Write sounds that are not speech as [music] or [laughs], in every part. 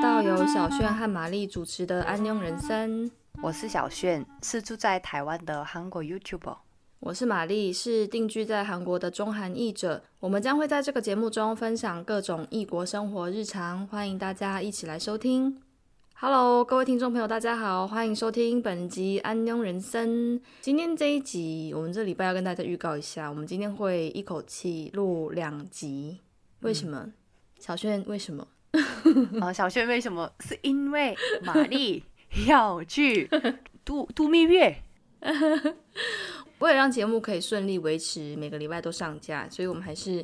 到由小炫和玛丽主持的《安庸人生》。我是小炫，是住在台湾的韩国 YouTuber。我是玛丽，是定居在韩国的中韩译者。我们将会在这个节目中分享各种异国生活日常，欢迎大家一起来收听。Hello，各位听众朋友，大家好，欢迎收听本集《安庸人生》。今天这一集，我们这礼拜要跟大家预告一下，我们今天会一口气录两集。为什么？小炫，为什么？[laughs] 啊，小轩为什么？是因为玛丽要去 [laughs] 度度蜜月。为了让节目可以顺利维持每个礼拜都上架，所以我们还是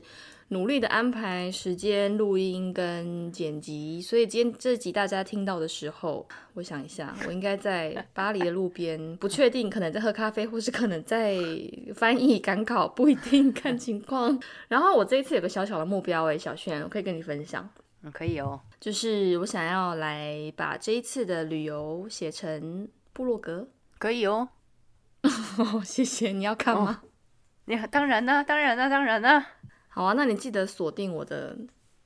努力的安排时间录音跟剪辑。所以今天这集大家听到的时候，我想一下，我应该在巴黎的路边，不确定，可能在喝咖啡，或是可能在翻译赶考，不一定看情况。然后我这一次有个小小的目标，哎，小轩，我可以跟你分享。嗯，可以哦，就是我想要来把这一次的旅游写成部落格，可以哦。[laughs] 谢谢，你要看吗？你当然呢，当然呢，当然呢。好啊，那你记得锁定我的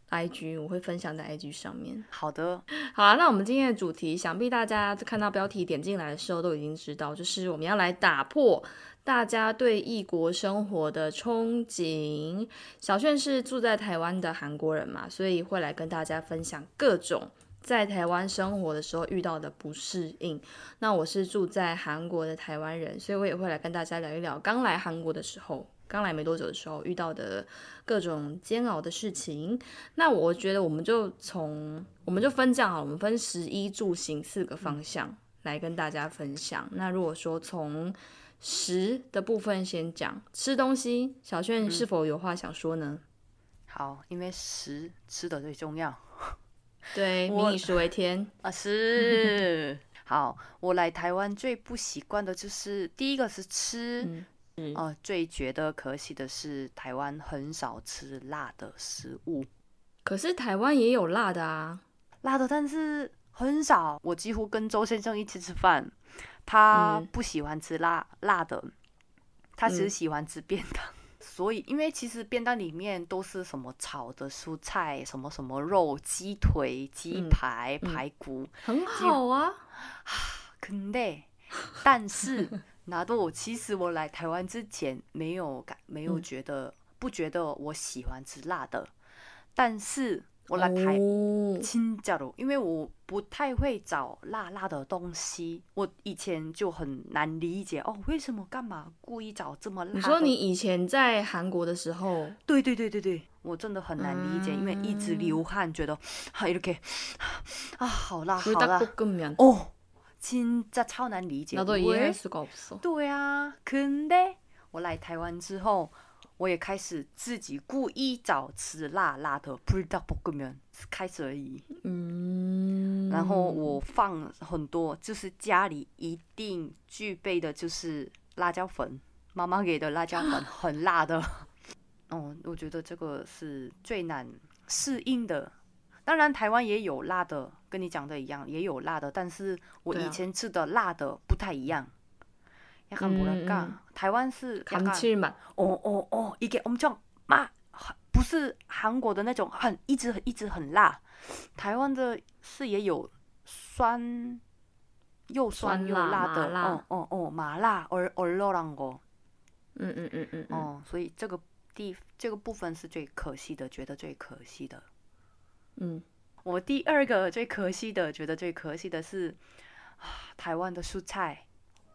IG，我会分享在 IG 上面。好的，好啊。那我们今天的主题，想必大家看到标题点进来的时候都已经知道，就是我们要来打破大家对异国生活的憧憬。小炫是住在台湾的韩国人嘛，所以会来跟大家分享各种。在台湾生活的时候遇到的不适应，那我是住在韩国的台湾人，所以我也会来跟大家聊一聊刚来韩国的时候，刚来没多久的时候遇到的各种煎熬的事情。那我觉得我们就从我们就分这样好，我们分食衣住行四个方向来跟大家分享。那如果说从食的部分先讲吃东西，小炫是否有话想说呢？好，因为食吃的最重要。[laughs] 对，民以食为天啊！是 [laughs] 好，我来台湾最不习惯的就是第一个是吃，嗯，最觉得可惜的是台湾很少吃辣的食物。可是台湾也有辣的啊，辣的，但是很少。我几乎跟周先生一起吃饭，他不喜欢吃辣辣的，他只喜欢吃便当。[laughs] 所以，因为其实便当里面都是什么炒的蔬菜，什么什么肉，鸡腿、鸡排、排骨，很好啊。[sighs] 肯定，但是拿到我，其实我来台湾之前没有感，没有觉得，不觉得我喜欢吃辣的，但是。我来台，亲家的，因为我不太会找辣辣的东西，我以前就很难理解哦，为什么干嘛故意找这么辣？你说你以前在韩国的时候，对对对对对，我真的很难理解，因为一直流汗，觉得啊，OK，啊，好辣好辣，哦，亲家超难理解，对啊，근 데， 我来台湾之后。我也开始自己故意找吃辣辣的，不知道不根本开始而已。嗯，然后我放很多，就是家里一定具备的，就是辣椒粉，妈妈给的辣椒粉很辣的。[laughs] 哦，我觉得这个是最难适应的。当然，台湾也有辣的，跟你讲的一样，也有辣的，但是我以前吃的辣的不太一样。약간뭐랄까台湾是감칠맛哦哦哦，一个엄청辣，不是韩国的那种很一直一直很辣。台湾的是也有酸，又酸又辣的，哦哦哦，麻辣而而热浪过。嗯嗯嗯嗯哦，所以这个地这个部分是最可惜的，觉得最可惜的。嗯，我第二个最可惜的，觉得最可惜的是台湾的蔬菜。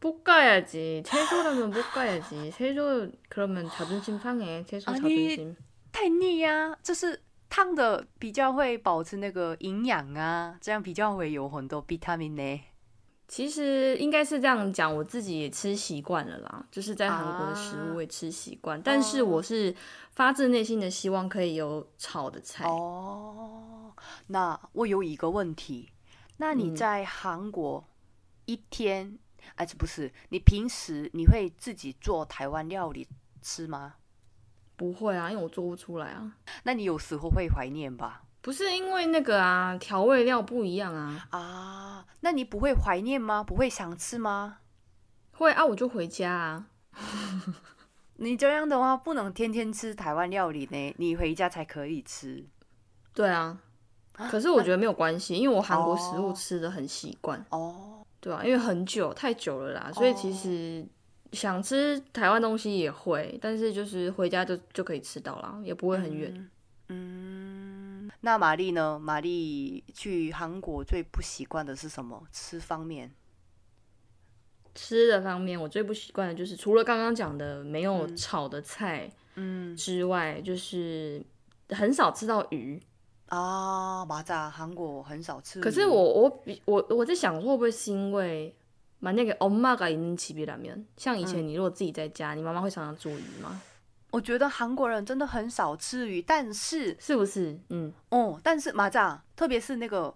볶아야지. 채소라면 볶아야지. 채소 그러면 자존심 상해. 채소 자존심. 太腻呀！就是烫的比较会保持那个营养啊，这样比较会有很多维他命呢。其实应该是这样讲，我自己也吃习惯了啦，就是在韩国的食物也吃习惯，但是我是发自内心的希望可以有炒的菜。哦，那我有一个问题，那你在韩国？ 一天， 哎，不是，你平时你会自己做台湾料理吃吗？不会啊，因为我做不出来啊。那你有时候会怀念吧？不是因为那个啊，调味料不一样啊。啊，那你不会怀念吗？不会想吃吗？会啊，我就回家啊。[laughs] 你这样的话，不能天天吃台湾料理呢，你回家才可以吃。对啊，可是我觉得没有关系，因为我韩国食物吃的很习惯。哦，对啊，因为很久太久了啦，所以其实想吃台湾东西也会，但是就是回家就就可以吃到啦，也不会很远。嗯，那玛丽呢？玛丽去韩国最不习惯的是什么？吃方面？吃的方面，我最不习惯的就是除了刚刚讲的没有炒的菜，嗯之外，就是很少吃到鱼。啊，马扎韩国很少吃。可是我我比我我在想会不会是因为买那个엄마가있는집이라 면， 像以前你如果自己在家，你妈妈会常常做鱼吗？我觉得韩国人真的很少吃鱼，但是是不是？嗯哦，但是马扎，特别是那个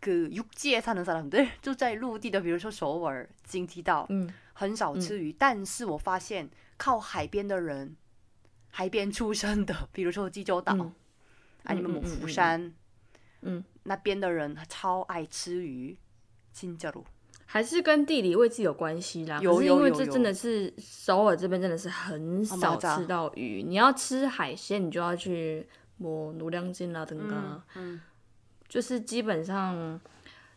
个육지에사는사람들就在陆地的，比如说首尔、京畿道，嗯，很少吃鱼。但是我发现靠海边的人，海边出生的，比如说济州岛。 啊，你们母福山，嗯，那边的人超爱吃鱼，金加鲁，还是跟地理位置有关系啦。有因为这真的是首尔这边真的是很少吃到鱼，你要吃海鲜，你就要去摸努量金啦等等，嗯，就是基本上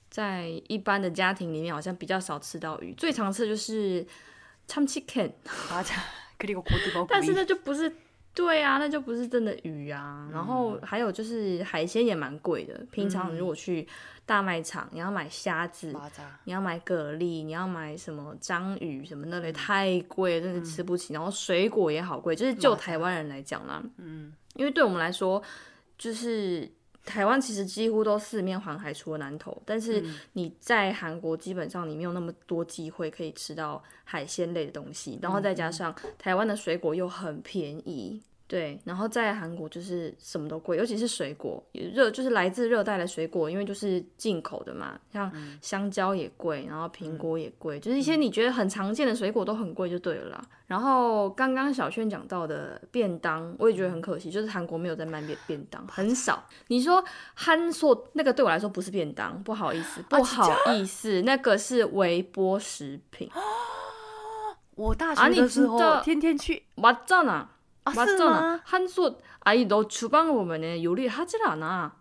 在一般的家庭里面，好像比较少吃到鱼，最常吃的就是 c h i c k e n 但是那就不是。对啊，那就不是真的鱼啊。然后还有就是海鲜也蛮贵的。平常如果去大卖场，你要买虾子，你要买蛤蜊，你要买什么章鱼什么那类，太贵，真的吃不起。然后水果也好贵，就是就台湾人来讲啦，嗯，因为对我们来说，就是台湾其实几乎都四面环海，除了南投。但是你在韩国基本上你没有那么多机会可以吃到海鲜类的东西，然后再加上台湾的水果又很便宜。对，然后在韩国就是什么都贵，尤其是水果，热就是来自热带的水果，因为就是进口的嘛，像香蕉也贵，然后苹果也贵，就是一些你觉得很常见的水果都很贵就对了啦。然后刚刚小轩讲到的便当，我也觉得很可惜，就是韩国没有在卖便便当，很少。你说韩硕那个对我来说不是便当，不好意思，不好意思，那个是微波食品。我大学的时候天天去，맞잖 아。 맞잖아. 한솥 아니 너 주방을 보면은 요리 하질 않아.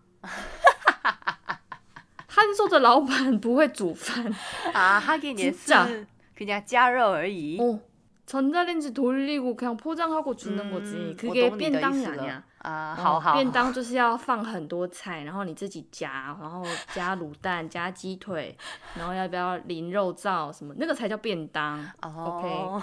한솥의 老板不会煮饭.아 하긴 진짜 그냥 加热而已. 어. 전자레인지 돌리고 그냥 포장하고 주는 음, 거지. 그게 便当이 아니야. 아, 好，便当就是要放很多菜，然后你自己夹，然后加卤蛋、加鸡腿，然后要不要淋肉燥什么，那个才叫便当。OK。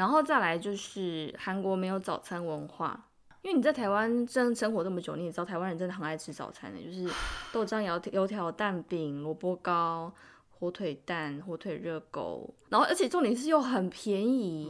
然后再来就是韩国没有早餐文化，因为你在台湾真生活这么久，你也知道台湾人真的很爱吃早餐的，就是 [sighs] 豆浆、油油条、蛋饼、萝卜糕、火腿蛋、火腿热狗，然后而且重点是又很便宜。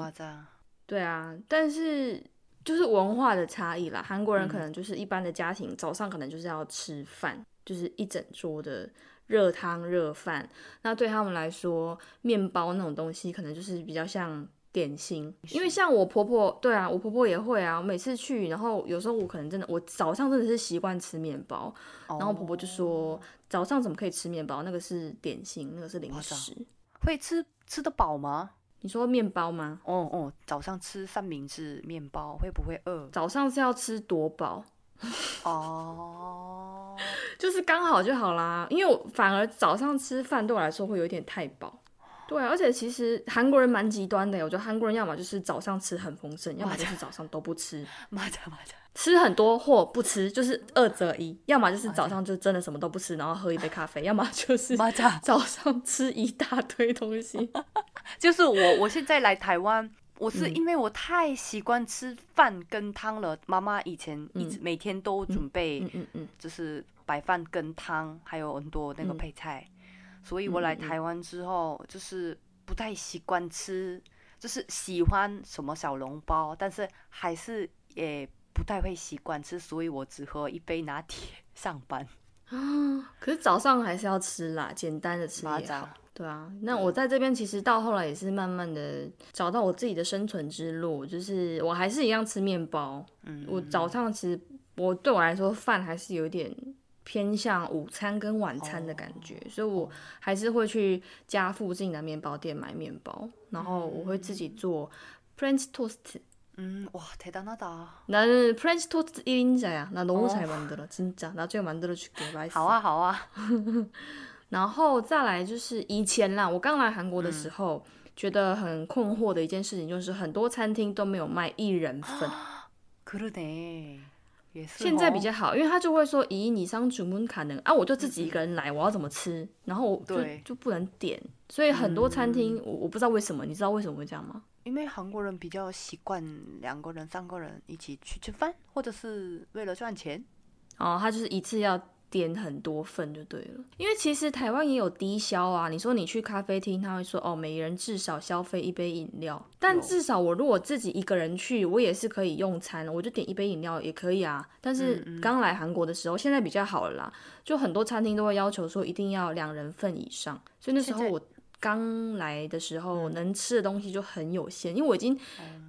对啊，但是就是文化的差异啦，韩国人可能就是一般的家庭早上可能就是要吃饭，就是一整桌的热汤热饭，那对他们来说，面包那种东西可能就是比较像。点心，因为像我婆婆，对啊，我婆婆也会啊。我每次去，然后有时候我可能真的，我早上真的是习惯吃面包，然后婆婆就说早上怎么可以吃面包？那个是点心，那个是零食。会吃吃得饱吗？你说面包吗？哦哦，早上吃三明治面包会不会饿？早上是要吃多饱？[laughs] 哦，[laughs] 就是刚好就好啦。因为反而早上吃饭对我来说会有点太饱。对，而且其实韩国人蛮极端的，我觉得韩国人要么就是早上吃很丰盛，要么就是早上都不吃，[laughs] 吃很多或不吃，就是二择一，要么就是早上就真的什么都不吃，然后喝一杯咖啡，要么就 [laughs] 是 [laughs] 早上吃一大堆东西。就是我，我现在来台湾，我是因为我太习惯吃饭跟汤了。妈妈以前一直每天都准备，嗯嗯，就是白饭跟汤，还有很多那个配菜。所以我来台湾之后，就是不太习惯吃，就是喜欢什么小笼包，但是还是也不太会习惯吃，所以我只喝一杯拿铁上班。啊，可是早上还是要吃啦，简单的吃也好。对啊，那我在这边其实到后来也是慢慢的找到我自己的生存之路，就是我还是一样吃面包。嗯，我早上其实我对我来说饭还是有点偏向午餐跟晚餐的感觉，所以我还是会去家附近的面包店买面包，然后我会自己做 French toast。嗯，哇，대단하다 나는 French toast 1인자야나너무잘만들어진짜나중에만들어줄게맛있어好啊，好啊。[laughs] 然后再来就是以前啦，我刚来韩国的时候，觉得很困惑的一件事情就是很多餐厅都没有卖一人份。[gasps] 그러네 现在比较好，因为他就会说，咦，你上主门卡能啊，我就自己一个人来，我要怎么吃？然后我就就不能点，所以很多餐厅我我不知道为什么，你知道为什么会这样吗？因为韩国人比较习惯两个人、三个人一起去吃饭，或者是为了赚钱。哦，他就是一次要。点很多份就对了，因为其实台湾也有低消啊。你说你去咖啡厅，他会说哦，每人至少消费一杯饮料。但至少我如果自己一个人去，我也是可以用餐，我就点一杯饮料也可以啊。但是刚来韩国的时候，现在比较好了啦，就很多餐厅都会要求说一定要两人份以上，所以那时候我。刚来的时候能吃的东西就很有限，因为我已经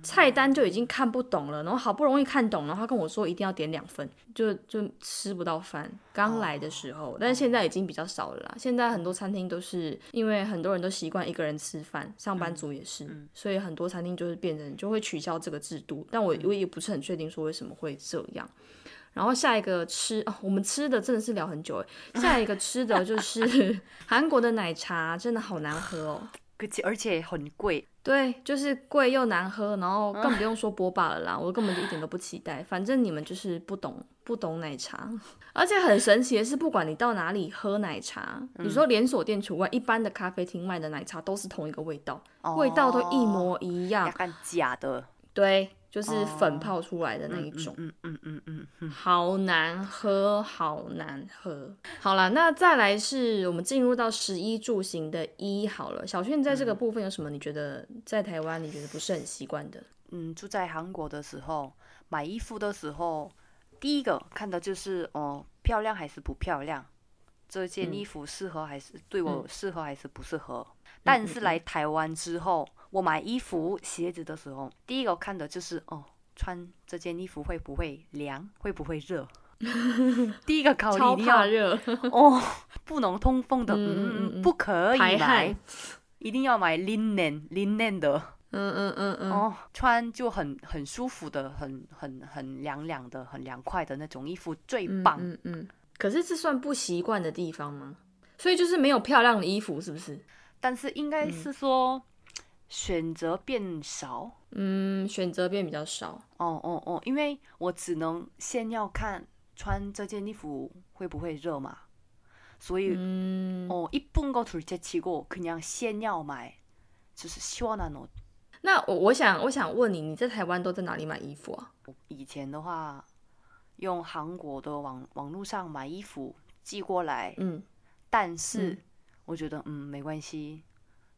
菜单就已经看不懂了，然后好不容易看懂了，他跟我说一定要点两份，就就吃不到饭。刚来的时候，但是现在已经比较少了啦。现在很多餐厅都是因为很多人都习惯一个人吃饭，上班族也是，所以很多餐厅就是变成就会取消这个制度。但我我也不是很确定说为什么会这样。然后下一个吃哦，我们吃的真的是聊很久哎。下一个吃的就 [laughs] 是韩国的奶茶，真的好难喝哦，而且很贵。对，就是贵又难喝，然后更不用说波霸了啦，我根本就一点都不期待。反正你们就是不懂不懂奶茶，而且很神奇的是，不管你到哪里喝奶茶，你说连锁店除外，一般的咖啡厅卖的奶茶都是同一个味道，味道都一模一样，假的。对。就是粉泡出来的那一种，嗯嗯嗯嗯嗯，好难喝，好难喝。好了，那再来是我们进入到十一住行的一好了。小炫在这个部分有什么？你觉得在台湾你觉得不是很习惯的？嗯，住在韩国的时候买衣服的时候，第一个看的就是哦漂亮还是不漂亮，这件衣服适合还是对我适合还是不适合。但是来台湾之后。我买衣服、鞋子的时候，第一个看的就是哦，穿这件衣服会不会凉，会不会热？[laughs] 第一个考虑一定要热哦，不能通风的，嗯嗯不可以买，一定要买 linen linen 的，嗯嗯嗯嗯，哦，穿就很很舒服的，很很很凉凉的，很凉快的那种衣服最棒。嗯嗯，可是这算不习惯的地方吗？所以就是没有漂亮的衣服，是不是？但是应该是说。选择变少，嗯，选择变比较少。哦哦哦，因为我只能先要看穿这件衣服会不会热嘛，所以哦，一쁜거둘째치고그냥先要买就是시원한 옷。 那我我想我想问你，你在台湾都在哪里买衣服啊？以前的话，用韩国的网网络上买衣服寄过来，嗯，但是我觉得嗯没关系。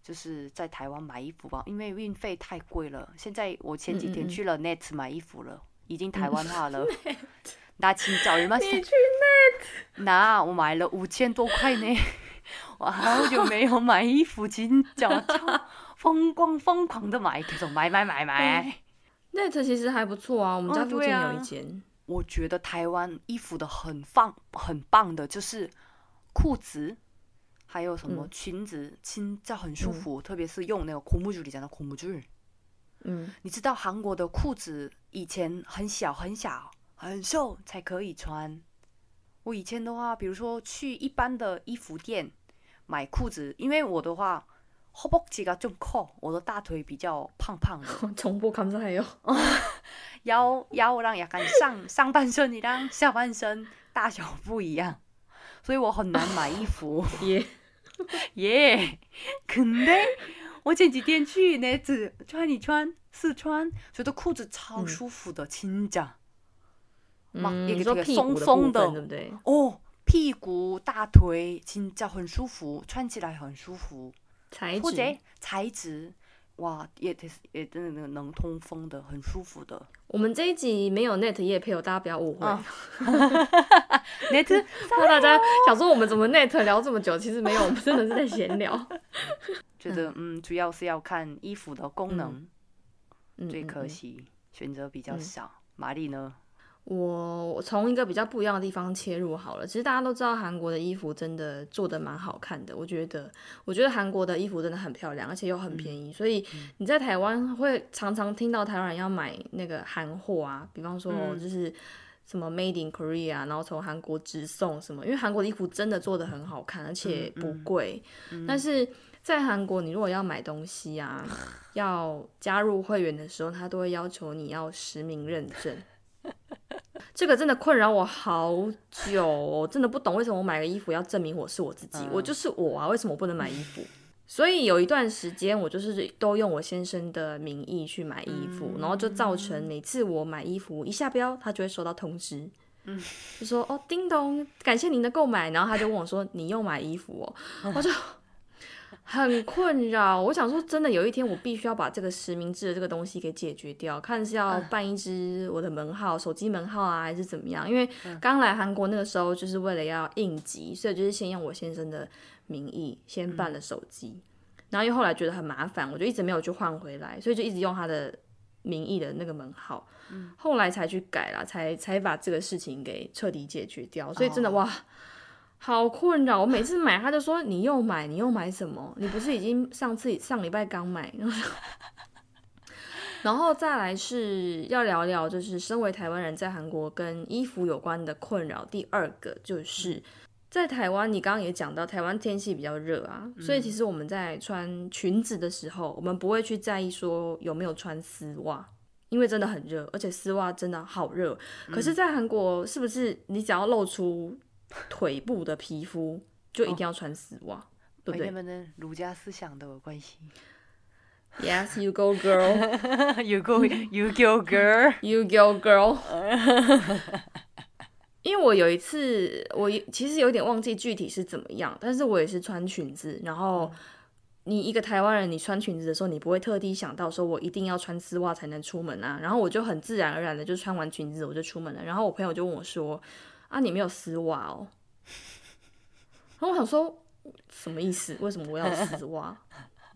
就是在台湾买衣服吧，因为运费太贵了。现在我前几天去了 Net 买衣服了，已经台湾化了。[laughs] [laughs] 拿钱找人吗？你去 Net？那 [laughs] 我买了五千多块呢。我好久没有买衣服，真叫疯狂疯狂的买，各种买买买买。Net 其实还不错啊，我们家附近有一间。我觉得台湾衣服的很棒，很棒的，就是裤子。还有什么裙子，真的很舒服，特别是用那个孔木줄이잖아孔木줄嗯，你知道韩国的裤子以前很小很小很瘦才可以穿。我以前的话，比如说去一般的衣服店买裤子，因为我的话허벅지가좀 커， 我的大腿比较胖胖的。[laughs] 정보감사해요[laughs] 腰腰랑약간上上半身이랑下半身大小不一样，所以我很难买衣服。[laughs] 耶。 [laughs] 耶，肯定。我前几天去那次穿一穿试穿，觉得裤子超舒服的，亲家。嗯，一个松松的，对不对？哦，屁股、大腿，亲家很舒服，穿起来很舒服。材质，材质哇，也也真的那个能通风的，很舒服的。我们这一集没有 net 夜配，大家不要误会。[laughs] net，怕大家想说我们怎么 net 聊这么久？其实没有，我们真的是在闲聊。[laughs] 觉得嗯，主要是要看衣服的功能，最可惜选择比较少。玛丽呢？我从一个比较不一样的地方切入好了。其实大家都知道韩国的衣服真的做的蛮好看的，我觉得，我觉得韩国的衣服真的很漂亮，而且又很便宜。所以你在台湾会常常听到台湾人要买那个韩货啊，比方说就是什么 Made in Korea，然后从韩国直送什么，因为韩国的衣服真的做的很好看，而且不贵。但是在韩国，你如果要买东西啊，[laughs] 要加入会员的时候，他都会要求你要实名认证。[laughs] 这个真的困扰我好久，我真的不懂为什么我买个衣服要证明我是我自己，我就是我啊，为什么我不能买衣服？所以有一段时间我就是都用我先生的名义去买衣服，然后就造成每次我买衣服一下标，他就会收到通知，嗯，就说哦，叮咚，感谢您的购买，然后他就问我说，你又买衣服哦，我就。很困扰，我想说，真的有一天我必须要把这个实名制的这个东西给解决掉，看是要办一支我的门号、手机门号啊，还是怎么样？因为刚来韩国那个时候，就是为了要应急，所以就是先用我先生的名义先办了手机，然后又后来觉得很麻烦，我就一直没有去换回来，所以就一直用他的名义的那个门号，后来才去改了，才才把这个事情给彻底解决掉，所以真的哇。好困扰，我每次买他就说你又买，你又买什么？你不是已经上次上礼拜刚买？然后再来是要聊聊，就是身为台湾人在韩国跟衣服有关的困扰。第二个就是在台湾，你刚刚也讲到台湾天气比较热啊，所以其实我们在穿裙子的时候，我们不会去在意说有没有穿丝袜，因为真的很热，而且丝袜真的好热。可是，在韩国是不是你只要露出？腿部的皮肤就一定要穿丝袜，对不对？们儒家思想都有关系。Yes, you go, girl. [laughs] You go, you go, girl. [laughs] You go, girl. [laughs] 因为我有一次，我其实有点忘记具体是怎么样，但是我也是穿裙子。然后你一个台湾人，你穿裙子的时候，你不会特地想到说我一定要穿丝袜才能出门啊。然后我就很自然而然的就穿完裙子我就出门了。然后我朋友就问我说。啊，你没有丝袜哦。然后我想说，什么意思？为什么我要丝袜？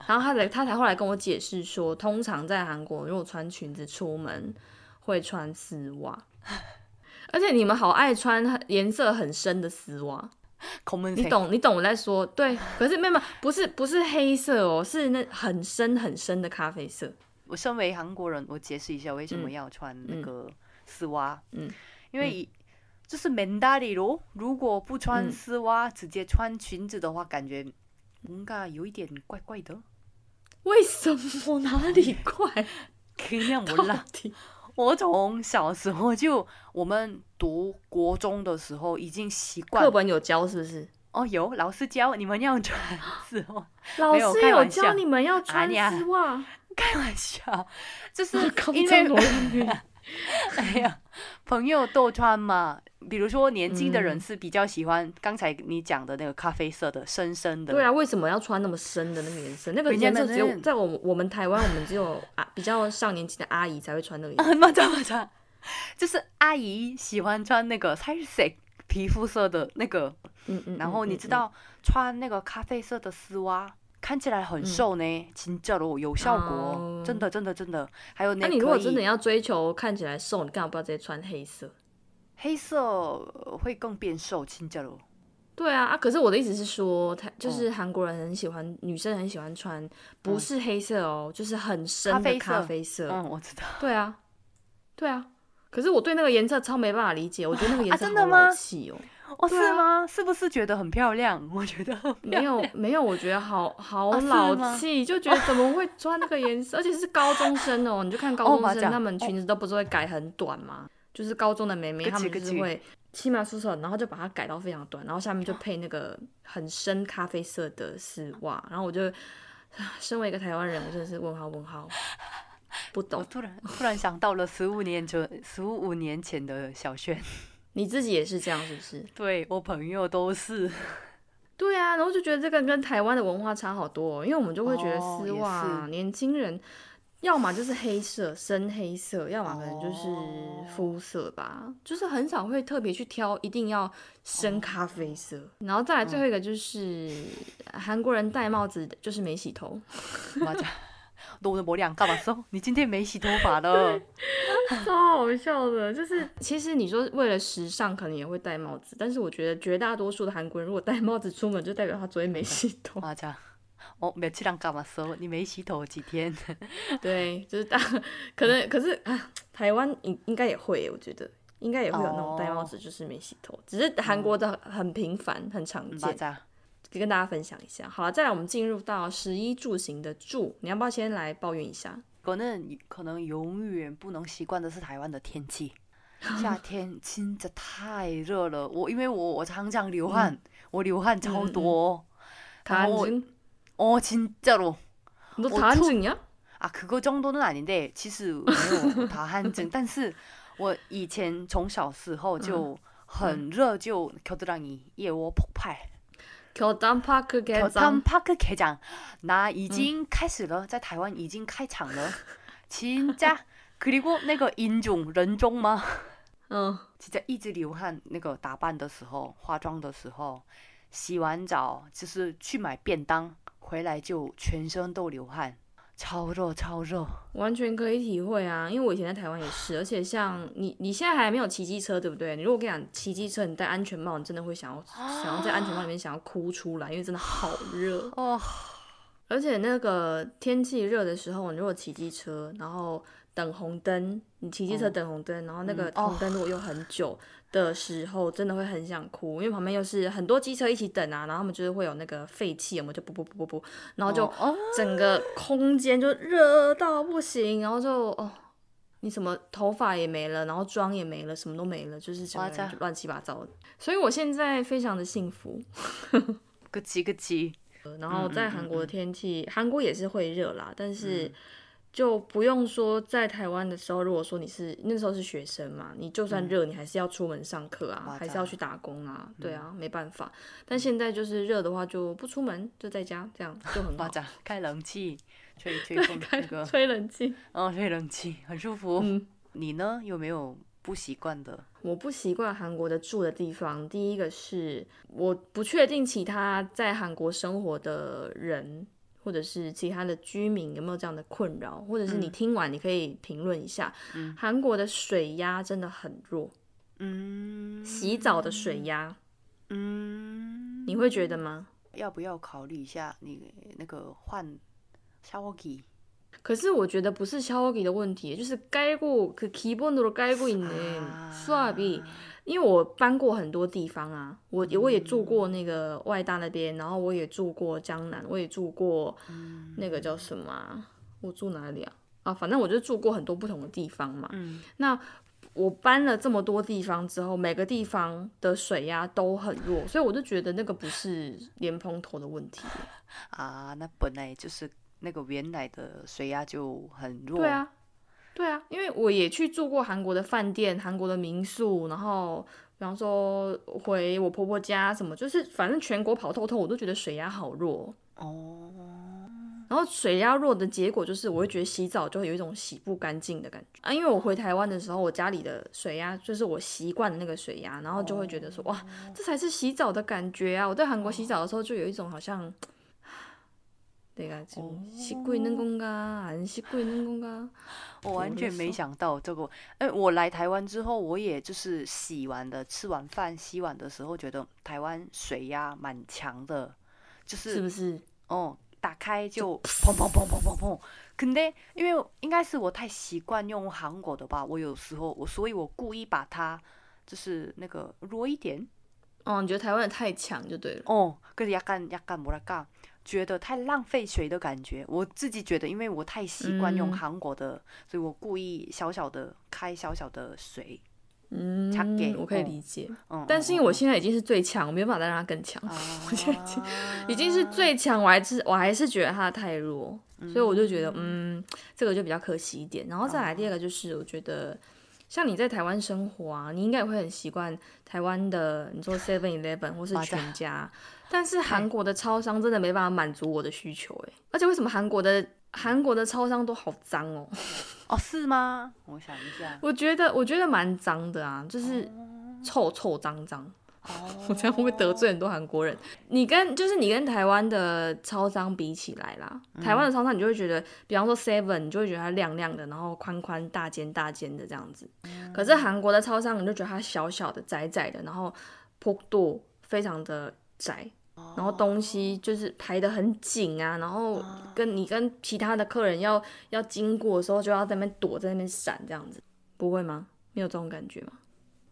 然后他才他才后来跟我解释说，通常在韩国，如果穿裙子出门会穿丝袜，而且你们好爱穿颜色很深的丝袜。你懂你懂我在说对，可是没有不是不是黑色哦，是那很深很深的咖啡色。我身为韩国人，我解释一下为什么要穿那个丝袜。嗯，因为。就是맨다리 로， 如果不穿丝袜，直接穿裙子的话，感觉뭔가有一点怪怪的。为什么哪里怪？可以这样问啦。我从小时候就，我们读国中的时候已经习惯。课本有教是不是？哦，有老师教你们要穿丝袜。[laughs] 老师有教你们要穿丝袜？开玩笑，就是[laughs] 因为。 [laughs] 哎呀，朋友都穿嘛。比如说，年轻的人是比较喜欢刚才你讲的那个咖啡色的深深的。对啊，为什么要穿那么深的那个颜色？那个颜色只有在我我们台湾，我们只有 [laughs] 啊比较上年纪的阿姨才会穿那个颜色。[laughs] 就是阿姨喜欢穿那个彩色皮肤色的那个。嗯嗯。然后你知道穿那个咖啡色的丝袜。看起来很瘦呢，亲家罗有效果，真的真的真的。还有那你如果真的要追求看起来瘦，你干嘛不要直接穿黑色？黑色会更变瘦，亲家罗。对啊啊！可是我的意思是说，他就是韩国人很喜欢，女生很喜欢穿，不是黑色哦，就是很深的咖啡色。嗯，我知道。对啊，对啊。可是我对那个颜色超没办法理解，我觉得那个颜色好老气哦。哦，是吗？是不是觉得很漂亮？我觉得没有，没有，我觉得好好老气，就觉得怎么会穿那个颜色？而且是高中生哦，你就看高中生，他们裙子都不是会改很短吗？就是高中的妹妹，她们就是会起码宿舍，然后就把它改到非常短，然后下面就配那个很深咖啡色的丝袜。然后我就 [sighs] 身为一个台湾人，我真的是问号问号，不懂。突然突然想到了十五年前，十五年前的小轩。[laughs] 你自己也是这样，是不是？[laughs] 对我朋友都是。对啊，然后就觉得这个跟台湾的文化差好多，因为我们就会觉得丝袜年轻人。要么就是黑色，深黑色；要么可能就是肤色吧，就是很少会特别去挑，一定要深咖啡色。然后再来最后一个就是韩国人戴帽子就是没洗头。[laughs] 妈呀，我的毛量干嘛说你今天没洗头发了？[laughs] 超好笑的，就是其实你说为了时尚，可能也会戴帽子，但是我觉得绝大多数的韩国人如果戴帽子出门，就代表他昨天没洗头。啊，这样！哦，没去让干嘛说你没洗头几天？[laughs] 对，就是大可能，可是啊，台湾应应该也会，我觉得应该也会有那种戴帽子就是没洗头，只是韩国的很频繁，很常见。跟大家分享一下。好了，再来我们进入到十一住行的住，你要不要先来抱怨一下？可能可能永远不能习惯的是台湾的天气，[laughs] 夏天真的太热了。我因为我我常常流汗，我流汗超多，然后。 어 진짜로. 너 다 한증이야? 아 그거 정도는 아닌데 其实没有다 한증. 但是我以前从小时候就很热就 겨드랑이 예워 폭발. 겨단 파크 개장. 겨단 파크 개장. 나 이징 开始了在台湾已经开场了. 진짜 그리고 那个 인중 人中吗? 어. 진짜 一直流汗那个打扮的时候化妆的时候洗完澡就是去买便当回来就全身都流汗， 超热超热，完全可以体会啊！因为我以前在台湾也是，而且像你，你现在还没有骑机车，对不对？你如果跟你讲骑机车，你戴安全帽，你真的会想要想要在安全帽里面想要哭出来，因为真的好热哦。而且那个天气热的时候，你如果骑机车，然后等红灯，你骑机车等红灯，然后那个红灯如果又很久。的时候真的会很想哭，因为旁边又是很多机车一起等啊，然后他们就是会有那个废气，我们就不不不不不，然后就整个空间就热到不行，然后就哦，你什么头发也没了，然后妆也没了，什么都没了，就是整个人乱七八糟的。所以我现在非常的幸福，咯叽咯叽。[laughs] 然后在韩国的天气，韩国也是会热啦，但是。就不用说在台湾的时候，如果说你是那时候是学生嘛，你就算热，你还是要出门上课啊，还是要去打工啊，对啊，没办法。但现在就是热的话，就不出门，就在家，这样就很好。开冷气，吹吹风，开个吹冷气，哦，吹冷气很舒服。嗯，你呢？有没有不习惯的？我不习惯韩国的住的地方，第一个是我不确定其他在韩国生活的人。或者是其他的居民有没有这样的困扰？或者是你听完你可以评论一下。韩国的水压真的很弱。嗯，洗澡的水压，嗯，你会觉得吗？要不要考虑一下你那个换消火器？可是我觉得不是消火器的问题，就是盖过可基本으로盖过있는수압이 因为我搬过很多地方啊，我我也住过那个外大那边，然后我也住过江南，我也住过那个叫什么？我住哪里啊？啊，反正我就住过很多不同的地方嘛。那我搬了这么多地方之后，每个地方的水压都很弱，所以我就觉得那个不是莲蓬头的问题 [laughs] 啊。那本来就是那个原来的水压就很弱。对啊。对啊，因为我也去住过韩国的饭店、韩国的民宿，然后比方说回我婆婆家什么，就是反正全国跑透透，我都觉得水压好弱哦。然后水压弱的结果就是，我会觉得洗澡就会有一种洗不干净的感觉啊。因为我回台湾的时候，我家里的水压就是我习惯的那个水压，然后就会觉得说，哇，这才是洗澡的感觉啊！我在韩国洗澡的时候，就有一种好像。对啊，就洗过있는건가还洗过있는 건가我完全没想到这个。哎，我来台湾之后，我也就是洗完的，吃完饭洗碗的时候，觉得台湾水压蛮强的，就是是不是？哦，打开就砰砰砰砰砰砰。肯定，因为应该是我太习惯用韩国的吧，我有时候我，所以我故意把它就是那个弱一点。哦，你觉得台湾的太强就对了。哦，그래서약간약간뭐랄까 觉得太浪费水的感觉，我自己觉得，因为我太习惯用韩国的，所以我故意小小的开小小的水。嗯，我可以理解。嗯，但是因为我现在已经是最强，我没有办法再让它更强。我现在已经已经是最强，我还是我还是觉得它太弱，所以我就觉得，嗯，这个就比较可惜一点。然后再来第二个就是，我觉得像你在台湾生活啊，你应该也会很习惯台湾的，你说 Seven Eleven 或是全家，但是韩国的超商真的没办法满足我的需求哎，而且为什么韩国的韩国的超商都好脏哦？[laughs] 哦，是吗？我想一下，我觉得我觉得蛮脏的啊，就是臭臭脏脏。[laughs] 我这样会不会得罪很多韩国人？你跟就是你跟台湾的超商比起来啦，台湾的超商你就会觉得，比方说 Seven，你就会觉得它亮亮的，然后宽宽大间大间的这样子。可是韩国的超商，你就觉得它小小的窄窄的，然后坡度非常的窄，然后东西就是排的很紧啊，然后跟你跟其他的客人要要经过的时候，就要在那边躲在那边闪这样子，不会吗？没有这种感觉吗？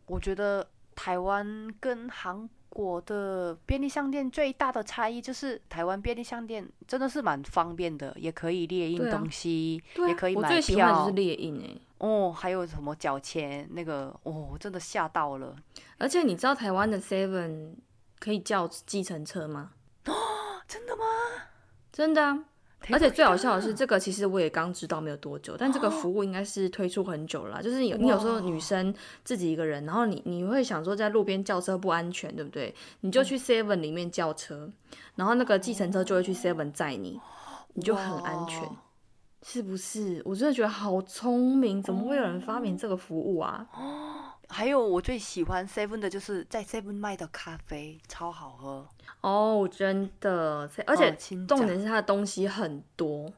我觉得。台湾跟韩国的便利商店最大的差异就是，台湾便利商店真的是蛮方便的，也可以列印东西，也可以买票。我最喜欢就是列印哎。哦，还有什么缴钱那个，哦，真的吓到了。而且你知道台湾的 Seven 可以叫计程车吗？哦，真的吗？真的啊。而且最好笑的是，这个其实我也刚知道没有多久，但这个服务应该是推出很久了。就是你你有时候女生自己一个人，然后你你会想说在路边叫车不安全，对不对？你就去 Seven 里面叫车，然后那个计程车就会去 Seven 载你，你就很安全，是不是？我真的觉得好聪明，怎么会有人发明这个服务啊？[gasps] 还有我最喜欢 Seven 的就是在 Seven 卖的咖啡，超好喝。哦，真的，而且重点是它的东西很多。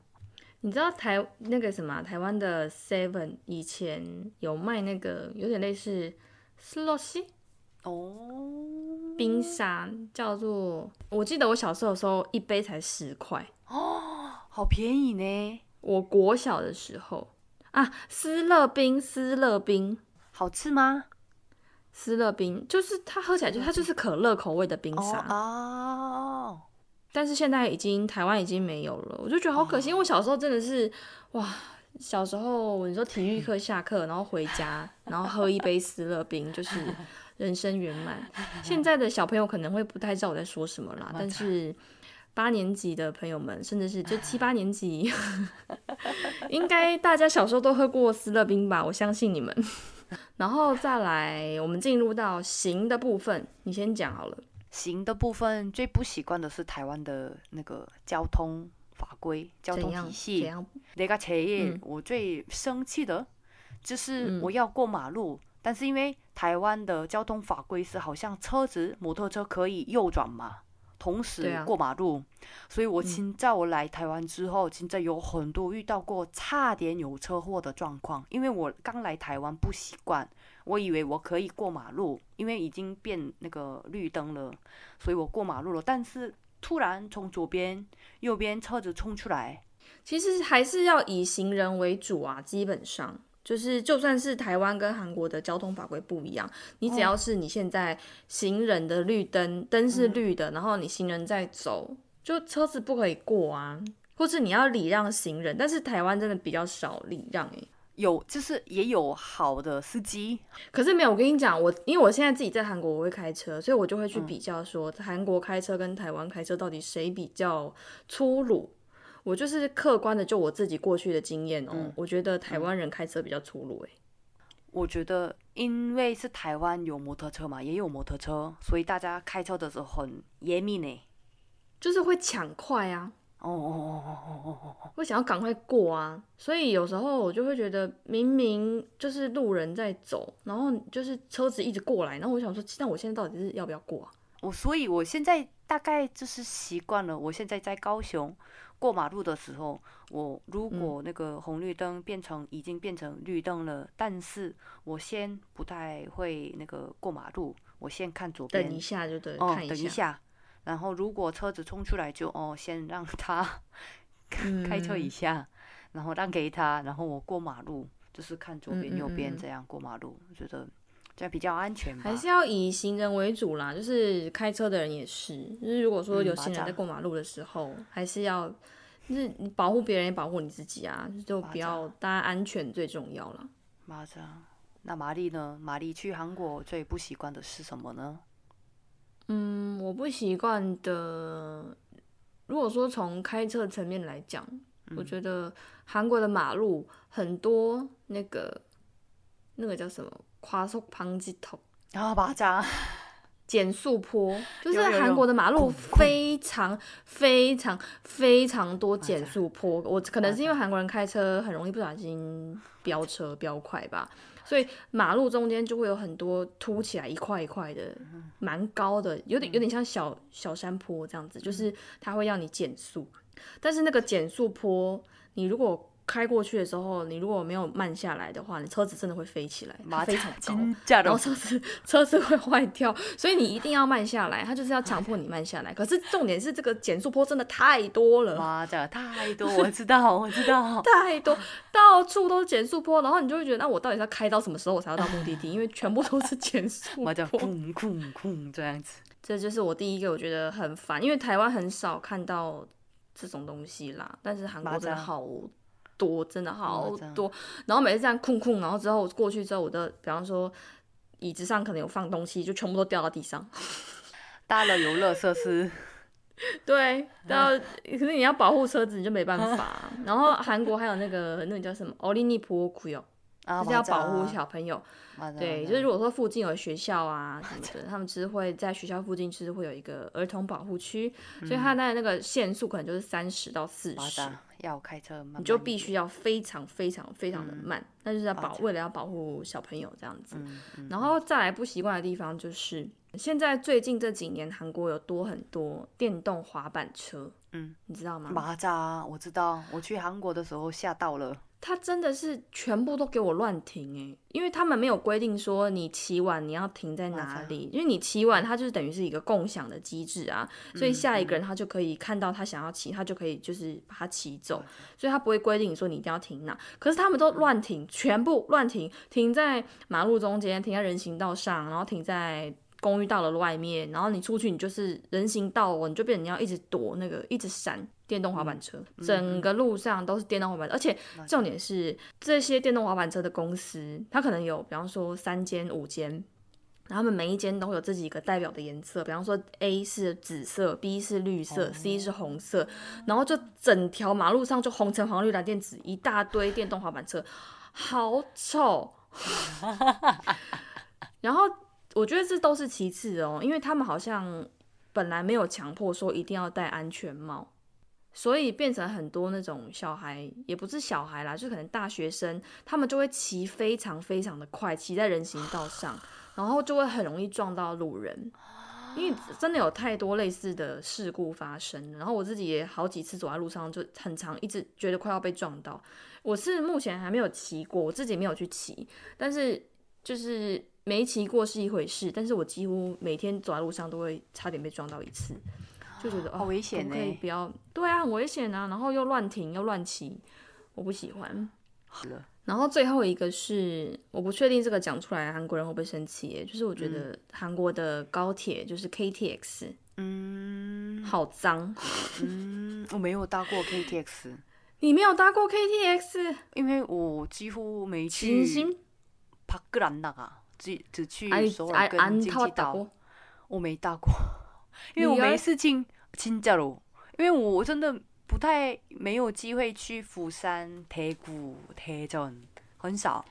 你知道台那个什么台湾的 Seven 以前有卖那个有点类似 Slush 哦，冰沙叫做，我记得我小时候的时候一杯才十块哦，好便宜呢。我国小的时候啊，斯乐冰，斯乐冰，好吃吗？斯乐冰就是它喝起来就它就是可乐口味的冰沙哦，但是现在已经台湾已经没有了，我就觉得好可惜。因为我小时候真的是哇，小时候你说体育课下课然后回家然后喝一杯斯乐冰就是人生圆满。现在的小朋友可能会不太知道我在说什么啦，但是八年级的朋友们甚至是就七八年级，[laughs] 应该大家小时候都喝过斯乐冰吧？我相信你们。然后再来，我们进入到行的部分，你先讲好了。行的部分最不习惯的是台湾的那个交通法规、交通体系。那个企业我最生气的，就是我要过马路，但是因为台湾的交通法规是好像车子、摩托车可以右转嘛。同时过马路，所以我现在我来台湾之后，现在有很多遇到过差点有车祸的状况。因为我刚来台湾不习惯，我以为我可以过马路，因为已经变那个绿灯了，所以我过马路了。但是突然从左边、右边车子冲出来，其实还是要以行人为主啊，基本上。就是，就算是台湾跟韩国的交通法规不一样，你只要是你现在行人的绿灯灯是绿的，然后你行人在走，就车子不可以过啊，或是你要礼让行人。但是台湾真的比较少礼让，诶，有就是也有好的司机，可是没有。我跟你讲，我因为我现在自己在韩国，我会开车，所以我就会去比较说，韩国开车跟台湾开车到底谁比较粗鲁。我就是客观的，就我自己过去的经验哦，我觉得台湾人开车比较粗鲁诶。我觉得因为是台湾有摩托车嘛，也有摩托车，所以大家开车的时候很严密呢，就是会抢快啊，哦哦哦哦哦哦，会想要赶快过啊，所以有时候我就会觉得明明就是路人在走，然后就是车子一直过来，然后我想说，那我现在到底是要不要过啊？我所以我现在大概就是习惯了，我现在在高雄。过马路的时候，我如果那个红绿灯变成已经变成绿灯了，但是我先不太会那个过马路，我先看左边，等一下就对，哦，等一下，然后如果车子冲出来，就哦，先让他 [laughs] 开车一下，然后让给他，然后我过马路，就是看左边右边这样过马路，我觉得这比较安全。还是要以行人为主啦，就是开车的人也是，就是如果说有行人在过马路的时候，还是要。就是你保护别人也保护你自己啊，就比较大家安全最重要了。马上，那玛丽呢？玛丽去韩国最不习惯的是什么呢？嗯，我不习惯的，如果说从开车层面来讲，我觉得韩国的马路很多那个那个叫什么？跨速旁击头。啊，巴扎。减速坡。就是韩国的马路非常非常非常多减速坡，我可能是因为韩国人开车很容易不小心飙车飙快吧，所以马路中间就会有很多凸起来一块一块的，蛮高的，有点有点像小小山坡这样子，就是它会让你减速，但是那个减速坡你如果开过去的时候，你如果没有慢下来的话，你车子真的会飞起来，非常高，然后车子车子会坏掉，所以你一定要慢下来，他就是要强迫你慢下来。可是重点是这个减速坡真的太多了，妈的太多，我知道我知道，[laughs] 太多到处都是减速坡，然后你就会觉得，那我到底要开到什么时候我才要到目的地？因为全部都是减速 [laughs] 坡，空空空这样子。这就是我第一个我觉得很烦，因为台湾很少看到这种东西啦，但是韩国真的好。多真的好多，然后每次这样空空，然后之后过去之后，我的比方说椅子上可能有放东西，就全部都掉到地上。[laughs] 搭了游乐设施，对，然后可是你要保护车子，你就没办法。[laughs] 然后韩国还有那个那个叫什么？奥利尼普库哟，就是要保护小朋友。对，就是如果说附近有学校啊 [laughs] 什么的，他们其实会在学校附近其实会有一个儿童保护区，所以它的那个限速可能就是三十到四十。要开车，你就必须要非常非常非常的慢，那就是要保为了要保护小朋友这样子。然后再来不习惯的地方就是，现在最近这几年韩国有多很多电动滑板车，嗯，你知道吗？蚂蚱，我知道，我去韩国的时候吓到了。他真的是全部都给我乱停诶，因为他们没有规定说你骑完你要停在哪里，因为你骑完它就是等于是一个共享的机制啊，所以下一个人他就可以看到他想要骑，他就可以就是把它骑走，所以他不会规定你说你一定要停哪，可是他们都乱停，全部乱停，停在马路中间，停在人行道上，然后停在。公寓到了外面，然后你出去，你就是人行道哦，你就变成你要一直躲那个，一直闪电动滑板车，整个路上都是电动滑板，而且重点是这些电动滑板车的公司，它可能有，比方说三间、五间，然后他们每一间都会有自己一个代表的颜色，比方说 A 是紫色，B 是绿色，C 是红色，然后就整条马路上就红橙黄绿蓝靛紫一大堆电动滑板车，好丑，[laughs] 然后。我觉得这都是其次哦，因为他们好像本来没有强迫说一定要戴安全帽，所以变成很多那种小孩，也不是小孩啦，就可能大学生，他们就会骑非常非常的快，骑在人行道上，然后就会很容易撞到路人，因为真的有太多类似的事故发生。然后我自己也好几次走在路上就很长，一直觉得快要被撞到。我是目前还没有骑过，我自己没有去骑，但是就是。没骑过是一回事，但是我几乎每天走在路上都会差点被撞到一次，就觉得好危险呢。可以不要，对啊，很危险啊，然后又乱停又乱骑，我不喜欢。好了，然后最后一个是，我不确定这个讲出来韩国人会不会生气，就是我觉得韩国的高铁就是 KTX，嗯，好脏，嗯，我没有搭过 KTX，[laughs] 你没有搭过 KTX，因为我几乎没去，밖을안나가 只只去首尔跟京畿岛，我没搭过，因为我没事情。진짜 로， 因为我真的不太没有机会去釜山、대구대전很少。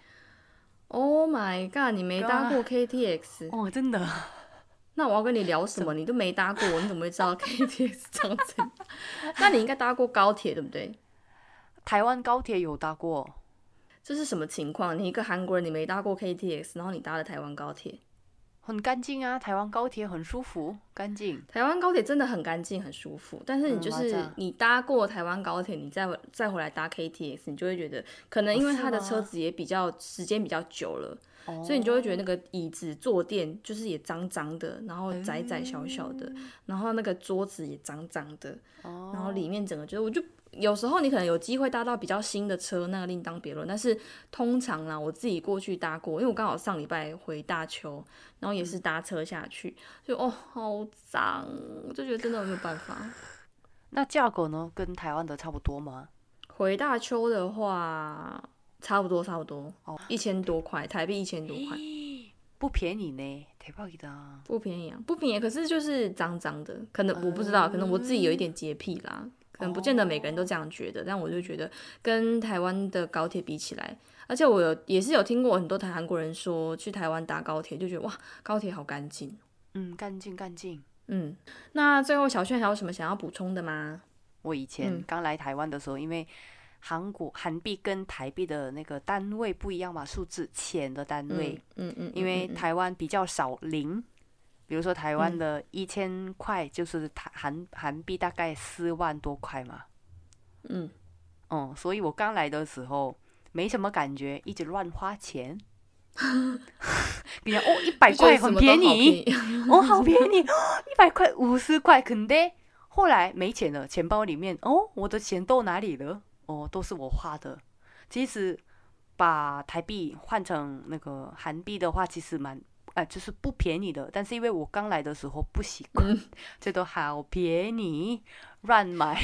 Oh my god！你没搭过 KTX？哦，真的。[laughs] 那我要跟你聊什么？你都没搭过，你怎么会知道 KTX 这样子？[laughs] 那你应该搭过高铁，对不对？台湾高铁有搭过。 这是什么情况？你一个韩国人，你没搭过 KTX，然后你搭了台湾高铁，很干净啊！台湾高铁很舒服，干净。台湾高铁真的很干净，很舒服。但是你就是你搭过台湾高铁，你再再回来搭 KTX，你就会觉得可能因为他的车子也比较时间比较久了，所以你就会觉得那个椅子坐垫就是也脏脏的，然后窄窄小小的，然后那个桌子也脏脏的，然后里面整个就是我就。有时候你可能有机会搭到比较新的车，那个另当别论。但是通常呢，我自己过去搭过，因为我刚好上礼拜回大邱，然后也是搭车下去，就哦好脏，我就觉得真的没有办法。那价格呢，跟台湾的差不多吗？回大邱的话，差不多差不多哦，一千多块台币，一千多块，不便宜呢，太便宜的。不便宜啊，不便宜，可是就是脏脏的，可能我不知道，可能我自己有一点洁癖啦。可能不见得每个人都这样觉得，但我就觉得跟台湾的高铁比起来，而且我有也是有听过很多台韩国人说去台湾搭高铁就觉得哇，高铁好干净，嗯，干净干净，嗯。那最后小炫还有什么想要补充的吗？我以前刚来台湾的时候，因为韩国韩币跟台币的那个单位不一样嘛，数字钱的单位，嗯嗯，因为台湾比较少零。比如说台湾的一千块就是台韩韩币大概四万多块嘛，嗯，哦，所以我刚来的时候没什么感觉，一直乱花钱，[laughs] 比如哦一百块很便宜，哦好便宜，[laughs] 一百块五十块。肯定，后来没钱了，钱包里面哦我的钱到哪里了？哦都是我花的，其实把台币换成那个韩币的话，其实蛮。哎，就是不便宜的，但是因为我刚来的时候不习惯，[laughs] 这都好便宜，乱买。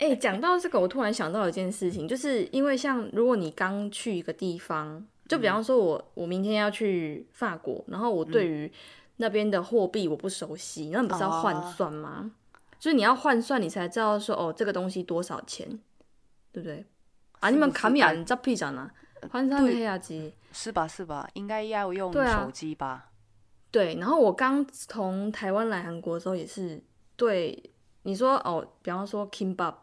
哎，讲到这个，我突然想到一件事情，就是因为像如果你刚去一个地方，就比方说我我明天要去法国，然后我对于那边的货币我不熟悉，那你不是要换算吗？就是你要换算，你才知道说哦，这个东西多少钱，对不对？啊，你们卡米亚你知道屁讲呢？换算黑亚机是吧？是吧？应该要用手机吧？对。然后我刚从台湾来韩国的时候，也是对你说哦，比方说 kimbap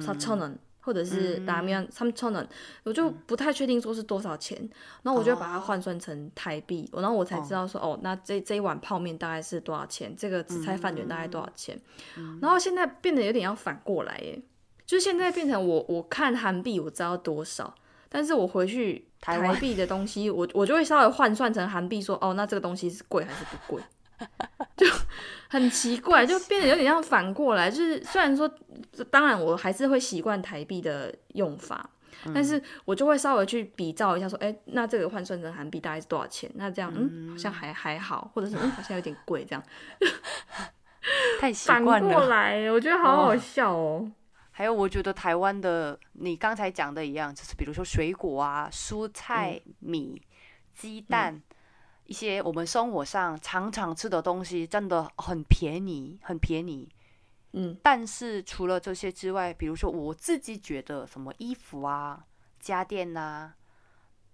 三千人，或者是拉面三千人，我就不太确定说是多少钱。然后我就把它换算成台币，然后我才知道说哦，那这这一碗泡面大概是多少钱？这个紫菜饭卷大概多少钱？然后现在变得有点要反过来耶，就是现在变成我我看韩币我知道多少。但是我回去台币的东西，我我就会稍微换算成韩币，说哦，那这个东西是贵还是不贵？就很奇怪，就变得有点像反过来。就是虽然说，当然我还是会习惯台币的用法，但是我就会稍微去比照一下，说，哎，那这个换算成韩币大概是多少钱？那这样，嗯，好像还还好，或者是嗯，好像有点贵，这样。[laughs] 太习惯了。反过来，我觉得好好笑哦。还有，我觉得台湾的你刚才讲的一样，就是比如说水果啊、蔬菜、米、鸡蛋，一些我们生活上常常吃的东西，真的很便宜，很便宜。嗯，但是除了这些之外，比如说我自己觉得什么衣服啊、家电呐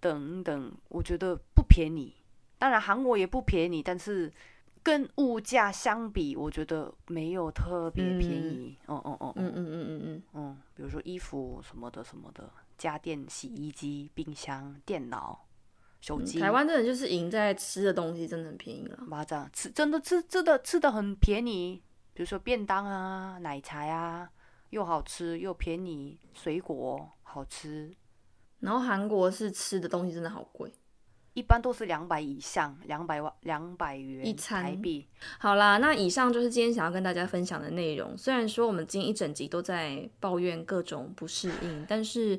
等等，我觉得不便宜。当然，韩国也不便宜，但是。跟物价相比，我觉得没有特别便宜。哦哦哦，嗯嗯嗯嗯嗯嗯，比如说衣服什么的什么的，家电、洗衣机、冰箱、电脑、手机。台湾真的就是赢在吃的东西真的很便宜了。妈这样吃真的吃真的吃的很便宜，比如说便当啊、奶茶啊，又好吃又便宜，水果好吃。然后韩国是吃的东西真的好贵。一般都是两百以上，两百万两百元一餐台币。好啦，那以上就是今天想要跟大家分享的内容。虽然说我们今天一整集都在抱怨各种不适应，但是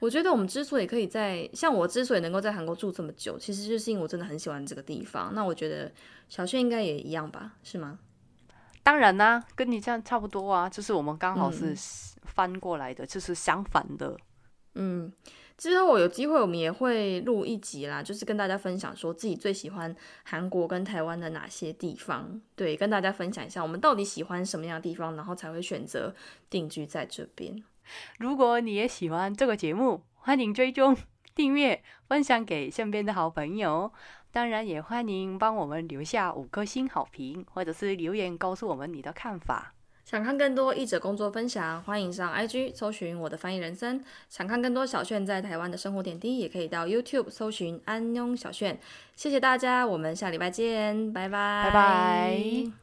我觉得我们之所以可以在像我之所以能够在韩国住这么久，其实就是因为我真的很喜欢这个地方。那我觉得小轩应该也一样吧？是吗？当然啦，跟你这样差不多啊，就是我们刚好是翻过来的，就是相反的。嗯。之后我有机会，我们也会录一集啦，就是跟大家分享说自己最喜欢韩国跟台湾的哪些地方，对，跟大家分享一下我们到底喜欢什么样的地方，然后才会选择定居在这边。如果你也喜欢这个节目，欢迎追踪、[laughs] 订阅、分享给身边的好朋友，当然也欢迎帮我们留下五颗星好评，或者是留言告诉我们你的看法。想看更多译者工作分享，欢迎上 IG 搜寻我的翻译人生。想看更多小炫在台湾的生活点滴，也可以到 YouTube 搜寻安庸小炫。谢谢大家，我们下礼拜见，拜拜，拜拜。